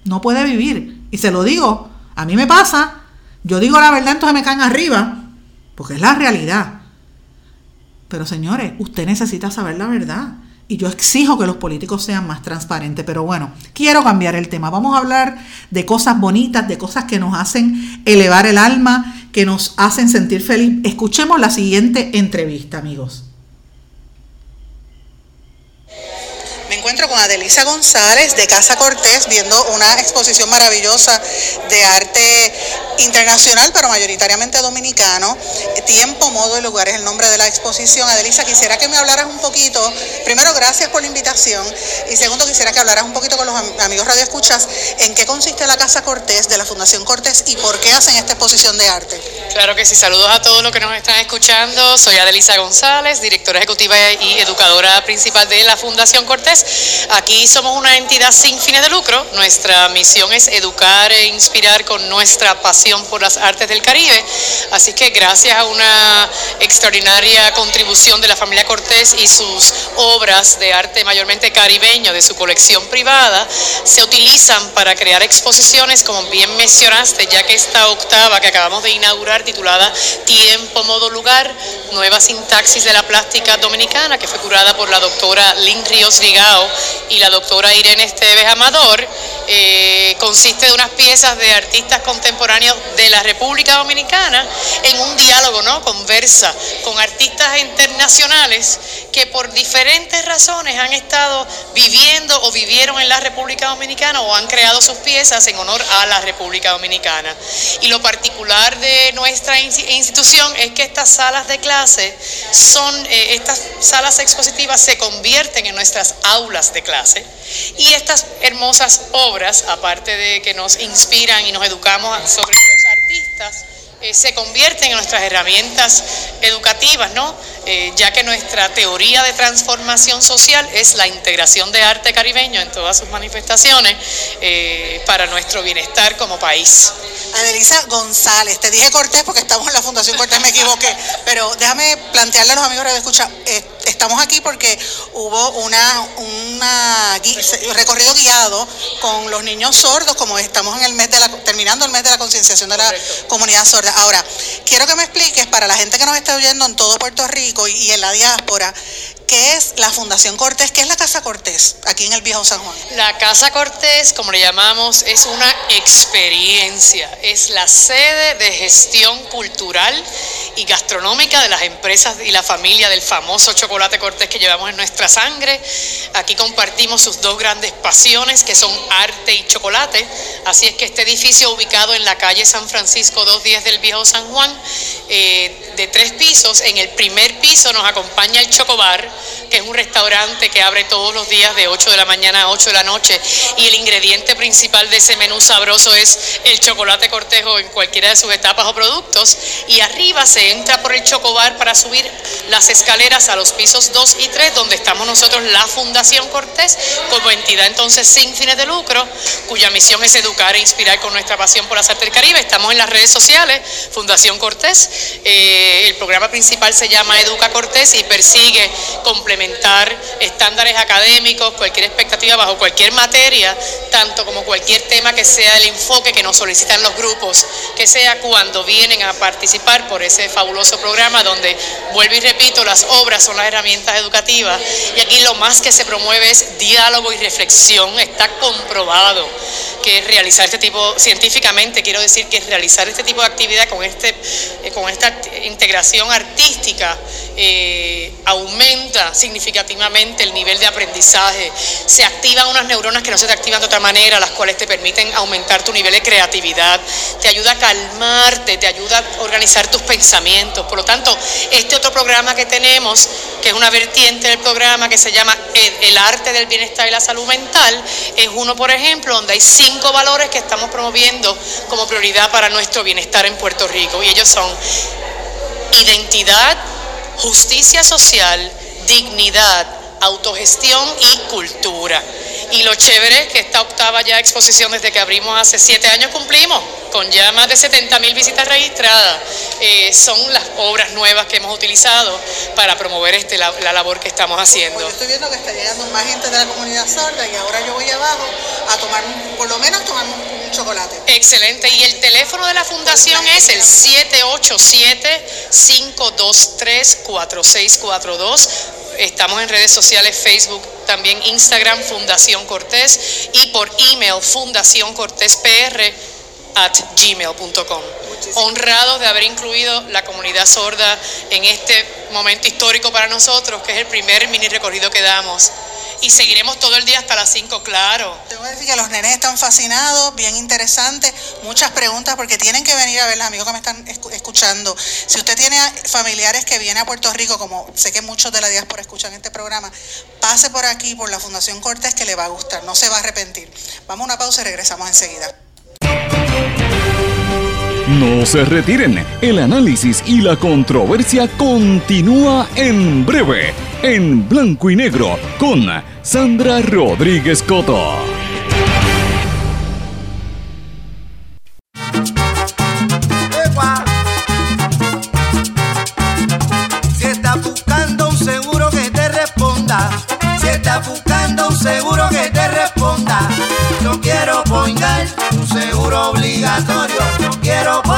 No puede vivir. Y se lo digo, a mí me pasa. Yo digo la verdad, entonces me caen arriba, porque es la realidad. Pero señores, usted necesita saber la verdad. Y yo exijo que los políticos sean más transparentes. Pero bueno, quiero cambiar el tema. Vamos a hablar de cosas bonitas, de cosas que nos hacen elevar el alma, que nos hacen sentir feliz. Escuchemos la siguiente entrevista, amigos. Encuentro con Adelisa González de Casa Cortés viendo una exposición maravillosa de arte internacional, pero mayoritariamente dominicano. Tiempo, modo y lugar es el nombre de la exposición. Adelisa, quisiera que me hablaras un poquito. Primero, gracias por la invitación. Y segundo, quisiera que hablaras un poquito con los amigos Radio Escuchas en qué consiste la Casa Cortés de la Fundación Cortés y por qué hacen esta exposición de arte. Claro que sí. Saludos a todos los que nos están escuchando. Soy Adelisa González, directora ejecutiva y educadora principal de la Fundación Cortés. Aquí somos una entidad sin fines de lucro. Nuestra misión es educar e inspirar con nuestra pasión por las artes del Caribe. Así que gracias a una extraordinaria contribución de la familia Cortés y sus obras de arte mayormente caribeño de su colección privada, se utilizan para crear exposiciones, como bien mencionaste, ya que esta octava que acabamos de inaugurar, titulada Tiempo, Modo, Lugar, Nueva Sintaxis de la Plástica Dominicana, que fue curada por la doctora Lynn Ríos Y la doctora Irene Esteves Amador, eh, consiste de unas piezas de artistas contemporáneos de la República Dominicana en un diálogo, ¿no? Conversa con artistas internacionales que por diferentes razones han estado viviendo o vivieron en la República Dominicana o han creado sus piezas en honor a la República Dominicana. Y lo particular de nuestra institución es que estas salas de clase son, eh, estas salas expositivas se convierten en nuestras aulas de clase. Y estas hermosas obras, aparte de que nos inspiran y nos educamos sobre los artistas, eh, se convierten en nuestras herramientas educativas, ¿no? Eh, ya que nuestra teoría de transformación social es la integración de arte caribeño en todas sus manifestaciones eh, para nuestro bienestar como país. Adelisa González, te dije Cortés porque estamos en la Fundación Cortés, me equivoqué, pero déjame plantearle a los amigos de escucha, estamos aquí porque hubo una, una recorrido guiado con los niños sordos, como estamos en el mes de la, terminando el mes de la concienciación de la comunidad sorda. Ahora, quiero que me expliques para la gente que nos está oyendo en todo Puerto Rico y, en la diáspora, ¿Qué es la Fundación Cortés? ¿Qué es la Casa Cortés aquí en el Viejo San Juan? La Casa Cortés, como le llamamos, es una experiencia, es la sede de gestión cultural y gastronómica de las empresas y la familia del famoso chocolate Cortés que llevamos en nuestra sangre. Aquí compartimos sus dos grandes pasiones que son arte y chocolate. Así es que este edificio ubicado en la calle San Francisco 210 del Viejo San Juan, eh, de tres pisos, en el primer piso nos acompaña el Chocobar que es un restaurante que abre todos los días de 8 de la mañana a 8 de la noche. Y el ingrediente principal de ese menú sabroso es el chocolate cortejo en cualquiera de sus etapas o productos. Y arriba se entra por el chocobar para subir las escaleras a los pisos 2 y 3 donde estamos nosotros la Fundación Cortés como entidad entonces sin fines de lucro cuya misión es educar e inspirar con nuestra pasión por las artes del Caribe. Estamos en las redes sociales, Fundación Cortés, eh, el programa principal se llama Educa Cortés y persigue complementar estándares académicos, cualquier expectativa bajo cualquier materia, tanto como cualquier tema que sea el enfoque que nos solicitan los grupos, que sea cuando vienen a participar por ese fabuloso programa donde, vuelvo y repito, las obras son las herramientas educativas. Y aquí lo más que se promueve es diálogo y reflexión, está comprobado que realizar este tipo, científicamente quiero decir que realizar este tipo de actividad con, este, eh, con esta integración artística eh, aumenta significativamente el nivel de aprendizaje, se activan unas neuronas que no se te activan de otra manera, las cuales te permiten aumentar tu nivel de creatividad, te ayuda a calmarte, te ayuda a organizar tus pensamientos. Por lo tanto, este otro programa que tenemos, que es una vertiente del programa que se llama El arte del bienestar y la salud mental, es uno, por ejemplo, donde hay cinco valores que estamos promoviendo como prioridad para nuestro bienestar en Puerto Rico y ellos son identidad, justicia social, dignidad, autogestión y cultura. Y lo chévere es que esta octava ya exposición desde que abrimos hace siete años cumplimos, con ya más de 70 mil visitas registradas. Eh, son las obras nuevas que hemos utilizado para promover este, la, labor que estamos haciendo. Pues yo estoy viendo que está llegando más gente de la comunidad sorda y ahora yo voy abajo a tomar, por lo menos tomar un, chocolate. Excelente. Y el teléfono de la fundación es el 787-523-4642 Estamos en redes sociales, Facebook, también Instagram, Fundación Cortés y por email fundacioncortespr at gmail.com. Honrados de haber incluido la comunidad sorda en este momento histórico para nosotros, que es el primer mini recorrido que damos y seguiremos todo el día hasta las 5, claro. Te voy a decir que los nenes están fascinados, bien interesantes, muchas preguntas porque tienen que venir a ver, amigos que me están escuchando. Si usted tiene familiares que vienen a Puerto Rico, como sé que muchos de la diáspora escuchan este programa, pase por aquí, por la Fundación Cortés, que le va a gustar, no se va a arrepentir. Vamos a una pausa y regresamos enseguida. No se retiren, el análisis y la controversia continúa en breve, en blanco y negro, con Sandra Rodríguez Coto. Si estás buscando un seguro que te responda, si estás buscando un seguro que te responda, yo quiero poingar un seguro obligatorio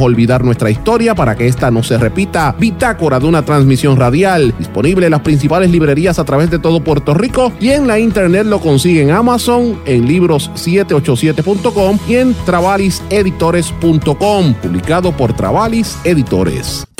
olvidar nuestra historia para que esta no se repita. Bitácora de una transmisión radial, disponible en las principales librerías a través de todo Puerto Rico y en la internet lo consigue en Amazon, en libros787.com y en travaliseditores.com, publicado por Travalis Editores.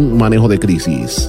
manejo de crisis.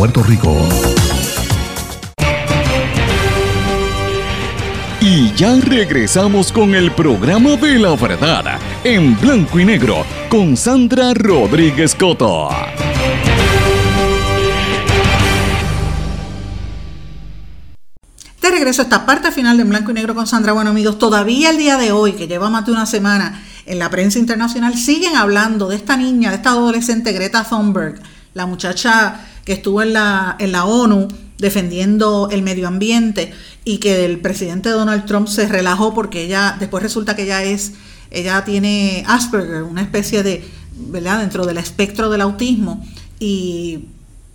Puerto Rico. Y ya regresamos con el programa de la verdad, en blanco y negro, con Sandra Rodríguez Coto. De regreso a esta parte final de En Blanco y Negro con Sandra. Bueno, amigos, todavía el día de hoy, que lleva más de una semana en la prensa internacional, siguen hablando de esta niña, de esta adolescente Greta Thunberg, la muchacha que estuvo en la, en la ONU defendiendo el medio ambiente y que el presidente Donald Trump se relajó porque ella, después resulta que ella es, ella tiene Asperger, una especie de, ¿verdad?, dentro del espectro del autismo y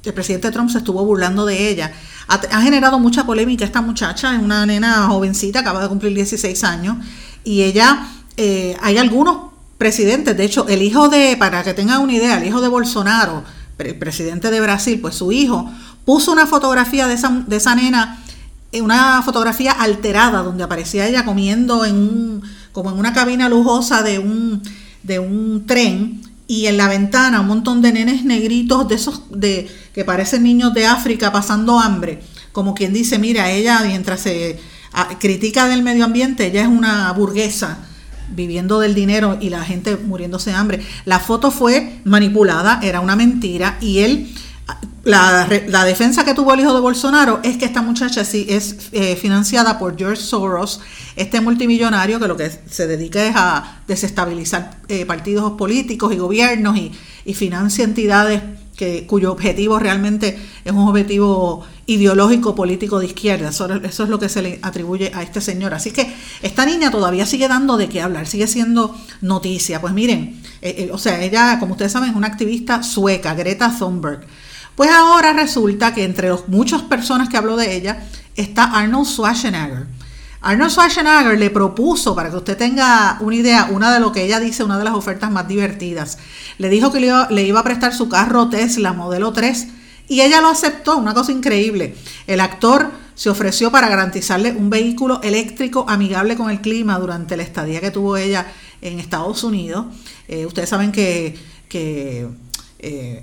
el presidente Trump se estuvo burlando de ella. Ha, generado mucha polémica esta muchacha, es una nena jovencita, acaba de cumplir 16 años y ella, eh, hay algunos presidentes, de hecho, el hijo de, para que tengan una idea, el hijo de Bolsonaro, el presidente de Brasil, pues su hijo, puso una fotografía de esa, de nena, eh, una fotografía alterada donde aparecía ella comiendo en un, como en una cabina lujosa de un, de un tren y en la ventana un montón de nenes negritos de esos de que parecen niños de África pasando hambre, como quien dice, mira, ella mientras se ah, critica del medio ambiente, ella es una burguesa viviendo del dinero y la gente muriéndose de hambre. La foto fue manipulada, era una mentira y él la, la, defensa que tuvo el hijo de Bolsonaro es que esta muchacha sí es eh, financiada por George Soros, este multimillonario que lo que se dedica es a desestabilizar eh, partidos políticos y gobiernos y, y financia entidades que, cuyo objetivo realmente es un objetivo ideológico político de izquierda. Eso, es lo que se le atribuye a este señor. Así que esta niña todavía sigue dando de qué hablar, sigue siendo noticia. Pues miren, eh, o sea, ella, como ustedes saben, es una activista sueca, Greta Thunberg. Pues ahora resulta que entre las muchas personas que habló de ella está Arnold Schwarzenegger. Arnold Schwarzenegger le propuso, para que usted tenga una idea, una de lo que ella dice, una de las ofertas más divertidas. Le dijo que le iba, a prestar su carro Tesla modelo 3 y ella lo aceptó, una cosa increíble. El actor se ofreció para garantizarle un vehículo eléctrico amigable con el clima durante la estadía que tuvo ella en Estados Unidos. Eh, ustedes saben que, eh,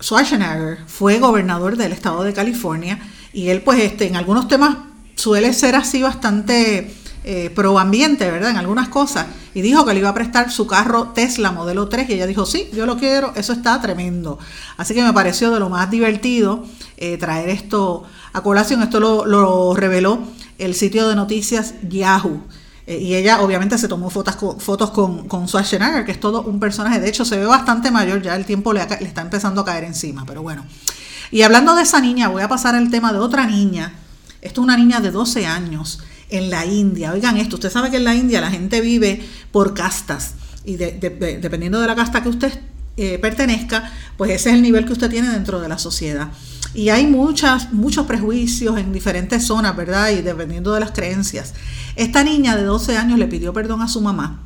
Schwarzenegger fue gobernador del estado de California y él pues este, en algunos temas suele ser así bastante eh, pro ¿verdad? En algunas cosas. Y dijo que le iba a prestar su carro Tesla modelo 3 y ella dijo, sí, yo lo quiero, eso está tremendo. Así que me pareció de lo más divertido eh, traer esto a colación. Esto lo, reveló el sitio de noticias Yahoo. Eh, y ella obviamente se tomó fotos con, fotos con, con Schwarzenegger, que es todo un personaje. De hecho, se ve bastante mayor, ya el tiempo le, le está empezando a caer encima, pero bueno. Y hablando de esa niña, voy a pasar al tema de otra niña. Esto es una niña de 12 años en la India. Oigan esto, usted sabe que en la India la gente vive por castas y dependiendo de la casta que usted eh, pertenezca, pues ese es el nivel que usted tiene dentro de la sociedad. Y hay muchas, muchos prejuicios en diferentes zonas, ¿verdad? Y dependiendo de las creencias. Esta niña de 12 años le pidió perdón a su mamá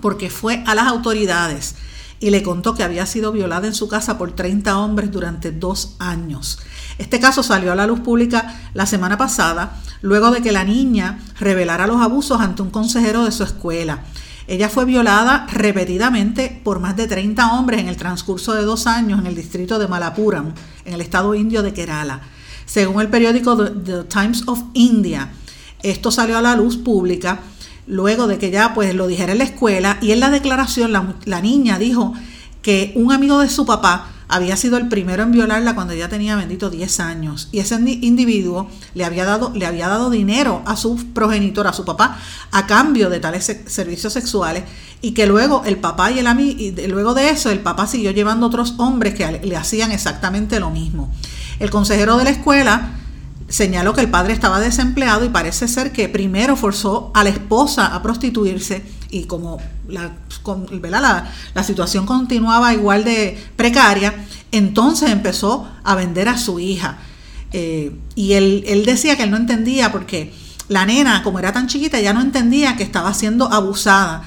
porque fue a las autoridades y le contó que había sido violada en su casa por 30 hombres durante dos años. Este caso salió a la luz pública la semana pasada, luego de que la niña revelara los abusos ante un consejero de su escuela. Ella fue violada repetidamente por más de 30 hombres en el transcurso de dos años en el distrito de Malapuram, en el estado indio de Kerala. Según el periódico The Times of India, esto salió a la luz pública luego de que ya pues lo dijera en la escuela y en la declaración la, niña dijo que un amigo de su papá había sido el primero en violarla cuando ella tenía bendito 10 años y ese individuo le había dado, le había dado dinero a su progenitor, a su papá, a cambio de tales servicios sexuales y que luego el papá y el amigo, y luego de eso el papá siguió llevando otros hombres que le hacían exactamente lo mismo. El consejero de la escuela señaló que el padre estaba desempleado y parece ser que primero forzó a la esposa a prostituirse y como la, la, situación continuaba igual de precaria, entonces empezó a vender a su hija. Eh, y él, él decía que él no entendía porque la nena, como era tan chiquita, ya no entendía que estaba siendo abusada.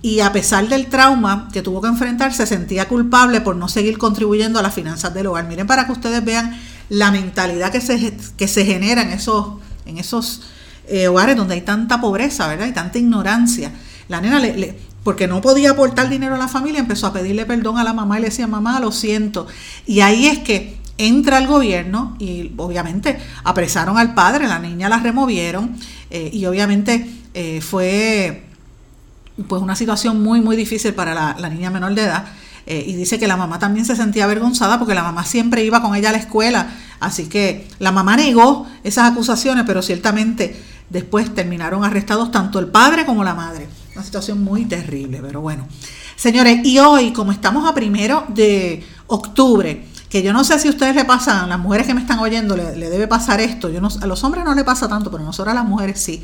Y a pesar del trauma que tuvo que enfrentar, se sentía culpable por no seguir contribuyendo a las finanzas del hogar. Miren para que ustedes vean la mentalidad que se, que se genera en esos, en esos eh, hogares donde hay tanta pobreza, ¿verdad? Y tanta ignorancia. La nena, le, porque no podía aportar dinero a la familia, empezó a pedirle perdón a la mamá y le decía, mamá, lo siento. Y ahí es que entra el gobierno y obviamente apresaron al padre, la niña la removieron eh, y obviamente eh, fue pues una situación muy, muy difícil para la, la niña menor de edad. Eh, y dice que la mamá también se sentía avergonzada porque la mamá siempre iba con ella a la escuela. Así que la mamá negó esas acusaciones, pero ciertamente después terminaron arrestados tanto el padre como la madre. Una situación muy terrible, pero bueno. Señores, y hoy, como estamos a primero de octubre, que yo no sé si ustedes le pasan, las mujeres que me están oyendo, le, debe pasar esto. Yo a los hombres no le pasa tanto, pero a nosotros a las mujeres sí.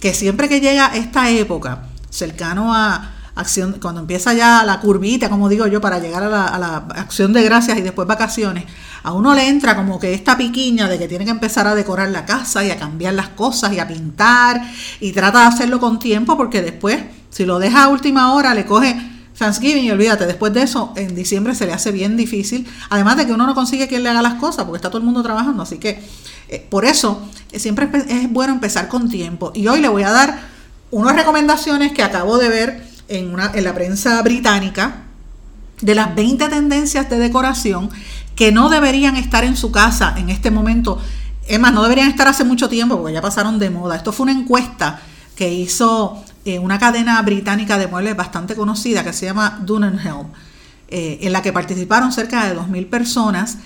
Que siempre que llega esta época, cercano a, acción, cuando empieza ya la curvita, como digo yo, para llegar a la, acción de gracias y después vacaciones, a uno le entra como que esta piquiña de que tiene que empezar a decorar la casa y a cambiar las cosas y a pintar y trata de hacerlo con tiempo porque después, si lo deja a última hora, le coge Thanksgiving y olvídate, después de eso, en diciembre se le hace bien difícil, además de que uno no consigue quien le haga las cosas porque está todo el mundo trabajando, así que eh, por eso eh, siempre es bueno empezar con tiempo. Y hoy le voy a dar unas recomendaciones que acabo de ver en, una, en la prensa británica de las 20 tendencias de decoración que no deberían estar en su casa en este momento. Es más, no deberían estar hace mucho tiempo porque ya pasaron de moda. Esto fue una encuesta que hizo eh, una cadena británica de muebles bastante conocida que se llama Dunenhelm, eh, en la que participaron cerca de 2.000 personas.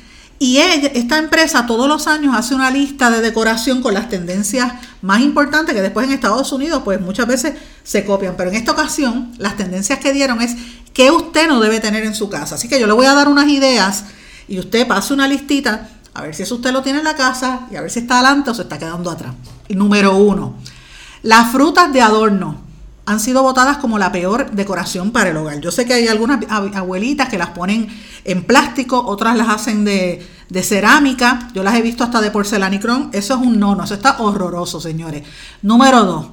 Y esta empresa todos los años hace una lista de decoración con las tendencias más importantes que después en Estados Unidos pues muchas veces se copian. Pero en esta ocasión las tendencias que dieron es que usted no debe tener en su casa. Así que yo le voy a dar unas ideas y usted pase una listita a ver si eso usted lo tiene en la casa y a ver si está adelante o se está quedando atrás. número uno, las frutas de adorno han sido votadas como la peor decoración para el hogar. Yo sé que hay algunas abuelitas que las ponen en plástico, otras las hacen de, cerámica, yo las he visto hasta de porcelanicrón, eso es un nono, eso está horroroso, señores. Número dos,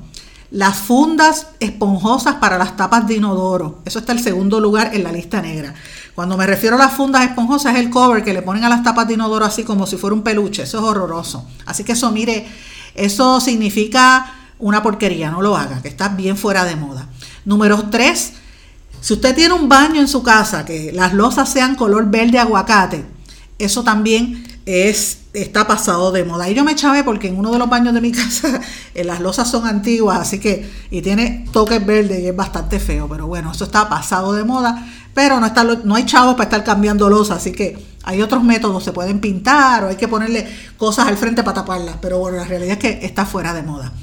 las fundas esponjosas para las tapas de inodoro, eso está el segundo lugar en la lista negra. Cuando me refiero a las fundas esponjosas es el cover que le ponen a las tapas de inodoro así como si fuera un peluche, eso es horroroso. Así que eso, mire, eso significa una porquería, no lo haga, que está bien fuera de moda. Número 3, si usted tiene un baño en su casa, que las losas sean color verde aguacate, eso también es, está pasado de moda. Y yo me chavé porque en uno de los baños de mi casa eh, las losas son antiguas, así que, y tiene toques verdes y es bastante feo, pero bueno, eso está pasado de moda, pero no, está, no hay chavos para estar cambiando losas, así que hay otros métodos, se pueden pintar o hay que ponerle cosas al frente para taparlas, pero bueno, la realidad es que está fuera de moda.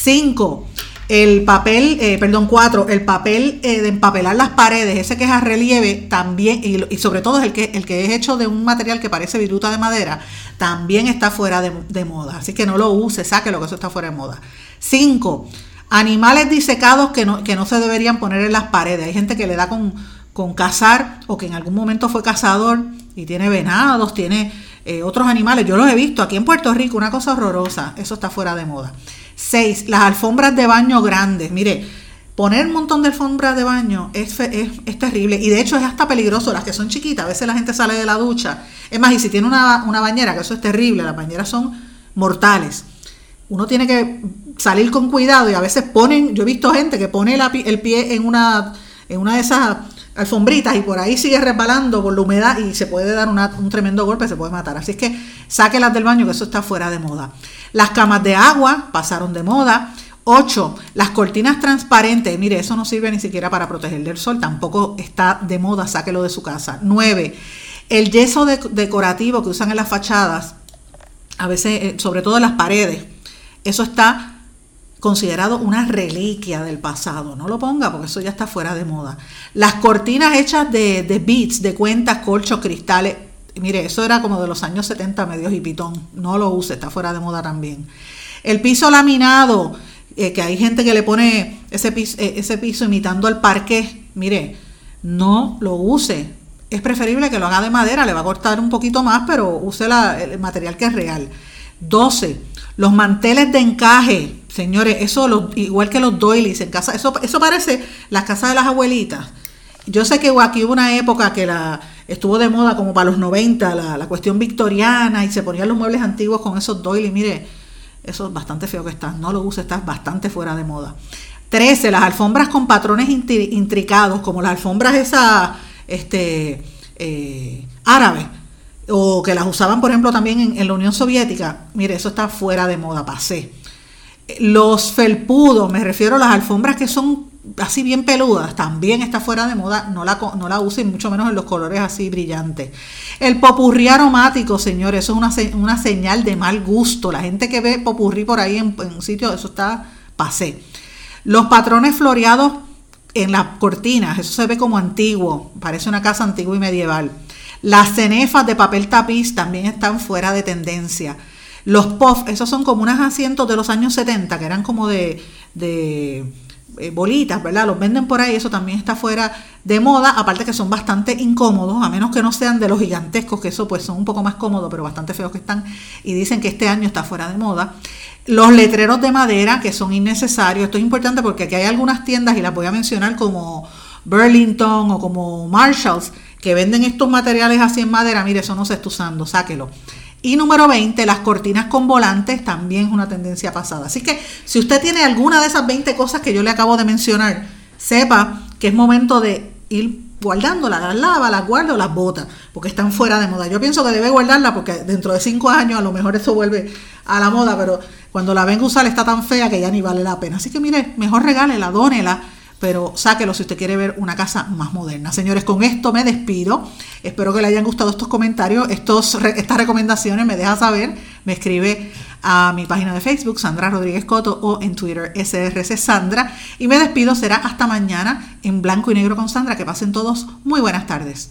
Cinco, el papel, eh, perdón, cuatro, el papel eh, de empapelar las paredes, ese que es a relieve también, y, sobre todo el que, el que es hecho de un material que parece viruta de madera, también está fuera de, moda. Así que no lo use, saque lo que eso está fuera de moda. Cinco, animales disecados que no, que no se deberían poner en las paredes. Hay gente que le da con, con cazar o que en algún momento fue cazador y tiene venados, tiene eh, otros animales. Yo los he visto aquí en Puerto Rico, una cosa horrorosa. Eso está fuera de moda. 6. Las alfombras de baño grandes. Mire, poner un montón de alfombras de baño es, es, terrible y de hecho es hasta peligroso. Las que son chiquitas, a veces la gente sale de la ducha. Es más, y si tiene una, bañera, que eso es terrible, las bañeras son mortales. Uno tiene que salir con cuidado y a veces ponen, yo he visto gente que pone el pie en una, en una de esas alfombritas y por ahí sigue resbalando por la humedad y se puede dar un tremendo golpe, se puede matar. Así es que sáquelas del baño, que eso está fuera de moda. Las camas de agua pasaron de moda. 8. Las cortinas transparentes. Mire, eso no sirve ni siquiera para proteger del sol. Tampoco está de moda. Sáquelo de su casa. 9. El yeso decorativo que usan en las fachadas. A veces, eh, sobre todo en las paredes. Eso está considerado una reliquia del pasado. No lo ponga porque eso ya está fuera de moda. Las cortinas hechas de, de beads, de cuentas, colchos, cristales mire, eso era como de los años 70, medios y pitón. No lo use, está fuera de moda también. El piso laminado, eh, que hay gente que le pone ese piso, eh, ese piso imitando al parque, mire, no lo use. Es preferible que lo haga de madera, le va a cortar un poquito más, pero use el material que es real. 12. Los manteles de encaje, señores, eso igual que los doilies en casa, eso, parece las casas de las abuelitas. Yo sé que aquí hubo una época que la, estuvo de moda como para los 90, la, cuestión victoriana, y se ponían los muebles antiguos con esos doilies. Mire, eso es bastante feo que está. No lo use, está bastante fuera de moda. 13. Las alfombras con patrones intricados, como las alfombras esas este, eh, árabes, o que las usaban, por ejemplo, también en, en, la Unión Soviética. Mire, eso está fuera de moda, pasé. Los felpudos, me refiero a las alfombras que son así bien peludas, también está fuera de moda, no la, no la usen mucho menos en los colores así brillantes. El popurrí aromático, señores, eso es una, señal de mal gusto. La gente que ve popurrí por ahí en, un sitio, eso está pasé. Los patrones floreados en las cortinas, eso se ve como antiguo, parece una casa antigua y medieval. Las cenefas de papel tapiz también están fuera de tendencia. Los puffs, esos son como unos asientos de los años 70, que eran como de eh, bolitas, ¿verdad? Los venden por ahí, eso también está fuera de moda, aparte que son bastante incómodos, a menos que no sean de los gigantescos, que eso pues son un poco más cómodos, pero bastante feos que están, y dicen que este año está fuera de moda. Los letreros de madera, que son innecesarios, esto es importante porque aquí hay algunas tiendas, y las voy a mencionar como Burlington o como Marshalls, que venden estos materiales así en madera, mire, eso no se está usando, sáquelo. Y número 20, las cortinas con volantes también es una tendencia pasada. Así que si usted tiene alguna de esas 20 cosas que yo le acabo de mencionar, sepa que es momento de ir guardándolas, las lava, las guarda o las bota, porque están fuera de moda. Yo pienso que debe guardarla porque dentro de cinco años a lo mejor eso vuelve a la moda, pero cuando la venga a usar está tan fea que ya ni vale la pena. Así que mire, mejor regálela, dónela pero sáquelo si usted quiere ver una casa más moderna. Señores, con esto me despido. Espero que le hayan gustado estos comentarios, estos, estas recomendaciones. Me deja saber, me escribe a mi página de Facebook, Sandra Rodríguez Coto, o en Twitter, SRC Sandra. Y me despido, será hasta mañana en blanco y negro con Sandra. Que pasen todos muy buenas tardes.